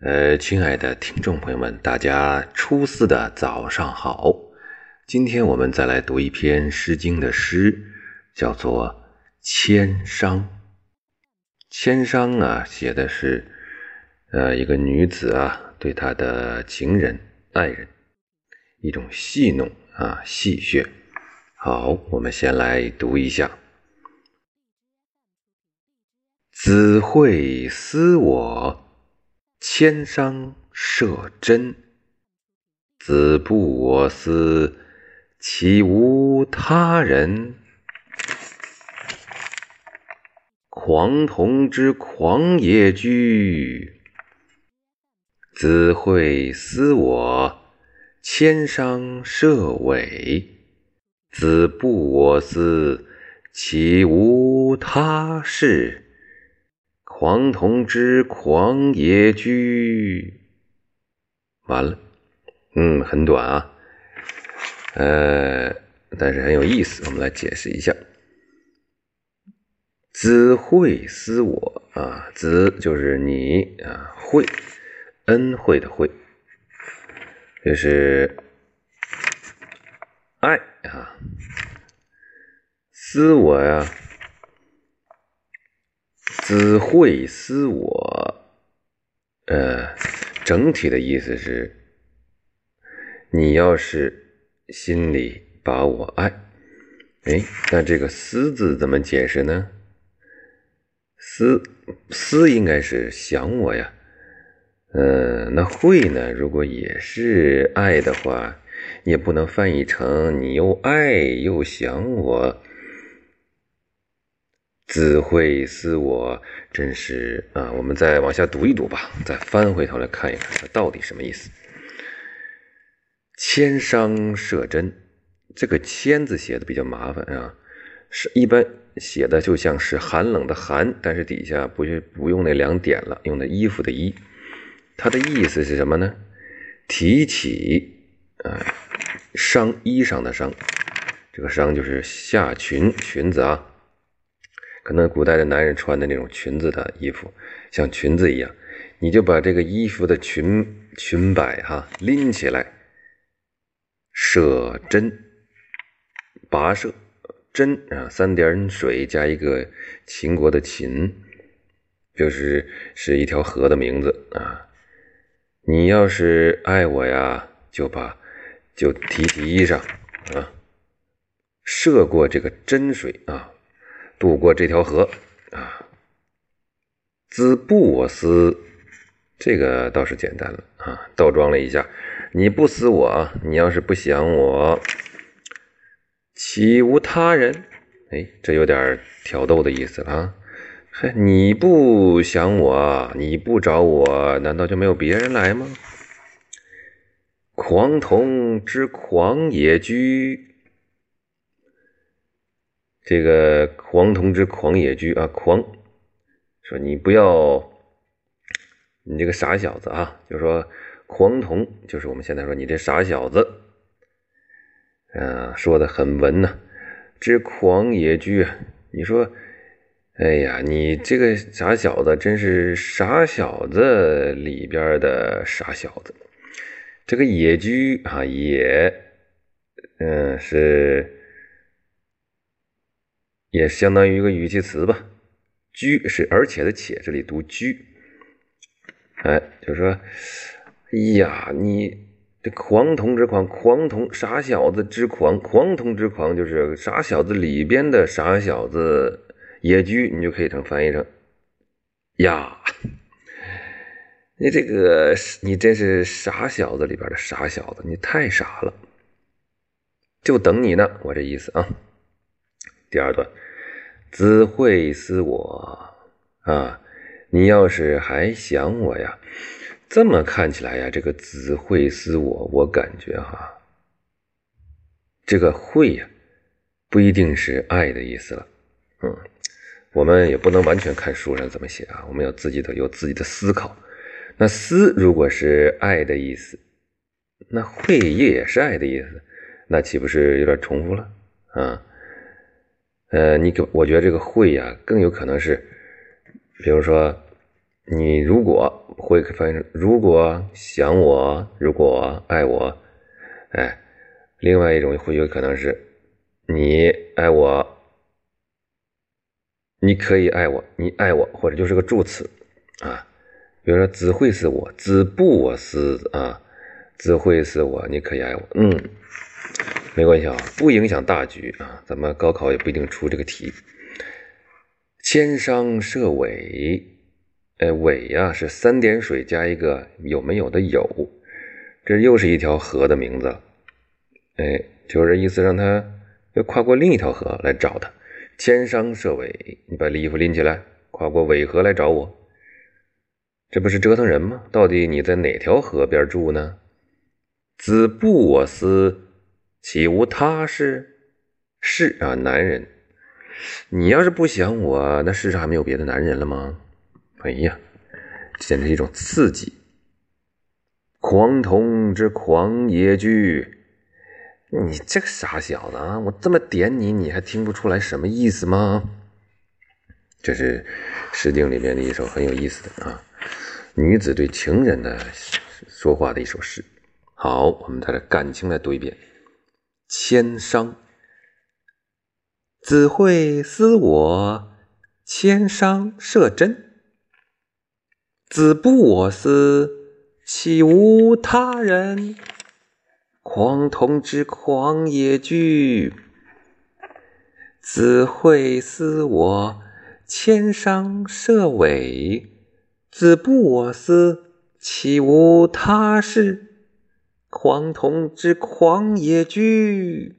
呃，亲爱的听众朋友们，大家初四的早上好。今天我们再来读一篇《诗经》的诗，叫做《千商》。千商啊，写的是呃一个女子啊对她的情人、爱人一种戏弄啊戏谑。好，我们先来读一下：子会思我。千商涉真，子不我思，其无他人？狂童之狂野居，子会思我。千商涉伪，子不我思，其无他事？狂童之狂野居，完了，嗯，很短啊，呃，但是很有意思。我们来解释一下，子惠思我啊，子就是你啊，惠，恩惠的惠，就是爱啊，思我呀。子会思我，呃，整体的意思是，你要是心里把我爱，哎，那这个“思”字怎么解释呢？“思”“思”应该是想我呀，呃，那“会”呢？如果也是爱的话，也不能翻译成你又爱又想我。子会思我，真是啊！我们再往下读一读吧，再翻回头来看一看，它到底什么意思？千商涉针，这个“千”字写的比较麻烦啊，是一般写的就像是寒冷的“寒”，但是底下不是不用那两点了，用的衣服的“衣”。它的意思是什么呢？提起啊，裳衣裳的“裳”，这个“裳”就是下裙裙子啊。可能古代的男人穿的那种裙子的衣服，像裙子一样，你就把这个衣服的裙裙摆哈拎起来，射针，跋涉针啊，三点水加一个秦国的秦，就是是一条河的名字啊。你要是爱我呀，就把就提起衣裳啊，涉过这个真水啊。渡过这条河啊，子不我思，这个倒是简单了啊，倒装了一下，你不思我，你要是不想我，岂无他人？哎，这有点挑逗的意思了啊！嘿，你不想我，你不找我，难道就没有别人来吗？狂童之狂野居。这个狂童之狂野居啊，狂说你不要，你这个傻小子啊，就说狂童就是我们现在说你这傻小子，啊，说的很文呐。之狂野居，你说，哎呀，你这个傻小子真是傻小子里边的傻小子。这个野居啊，野，嗯，是。也相当于一个语气词吧，居是而且的且，这里读居，哎，就是说，哎呀，你这狂童之狂，狂童傻小子之狂，狂童之狂就是傻小子里边的傻小子，野居你就可以成翻译成呀，你这个你真是傻小子里边的傻小子，你太傻了，就等你呢，我这意思啊。第二段，子会思我啊，你要是还想我呀，这么看起来呀，这个子会思我，我感觉哈，这个会呀，不一定是爱的意思了。嗯，我们也不能完全看书上怎么写啊，我们要自己的有自己的思考。那思如果是爱的意思，那会也是爱的意思，那岂不是有点重复了啊？呃，你给我觉得这个会呀，更有可能是，比如说，你如果会翻译成如果想我，如果爱我，哎，另外一种会有可能是你爱我，你可以爱我，你爱我，或者就是个助词啊。比如说子会是我，子不我思啊，子会是我，你可以爱我，嗯，没关系啊，不影响大局啊。咱们高考也不一定出这个题。千商涉尾。哎，尾呀是三点水加一个有没有的有，这又是一条河的名字。哎，就是意思让他要跨过另一条河来找他。千商涉尾，你把衣服拎起来，跨过尾河来找我，这不是折腾人吗？到底你在哪条河边住呢？子不我思，岂无他事？是啊，男人，你要是不想我，那世上还没有别的男人了吗？哎呀，简直一种刺激！狂童之狂野句，你这个傻小子啊！我这么点你，你还听不出来什么意思吗？这是《诗经》里面的一首很有意思的啊，女子对情人的说话的一首诗。好，我们再来感情来读一遍：千商，子会思我，千商涉真。子不我思，岂无他人？狂童之狂野句，子会思我，千商涉尾。子不我思，岂无他事？狂童之狂野居。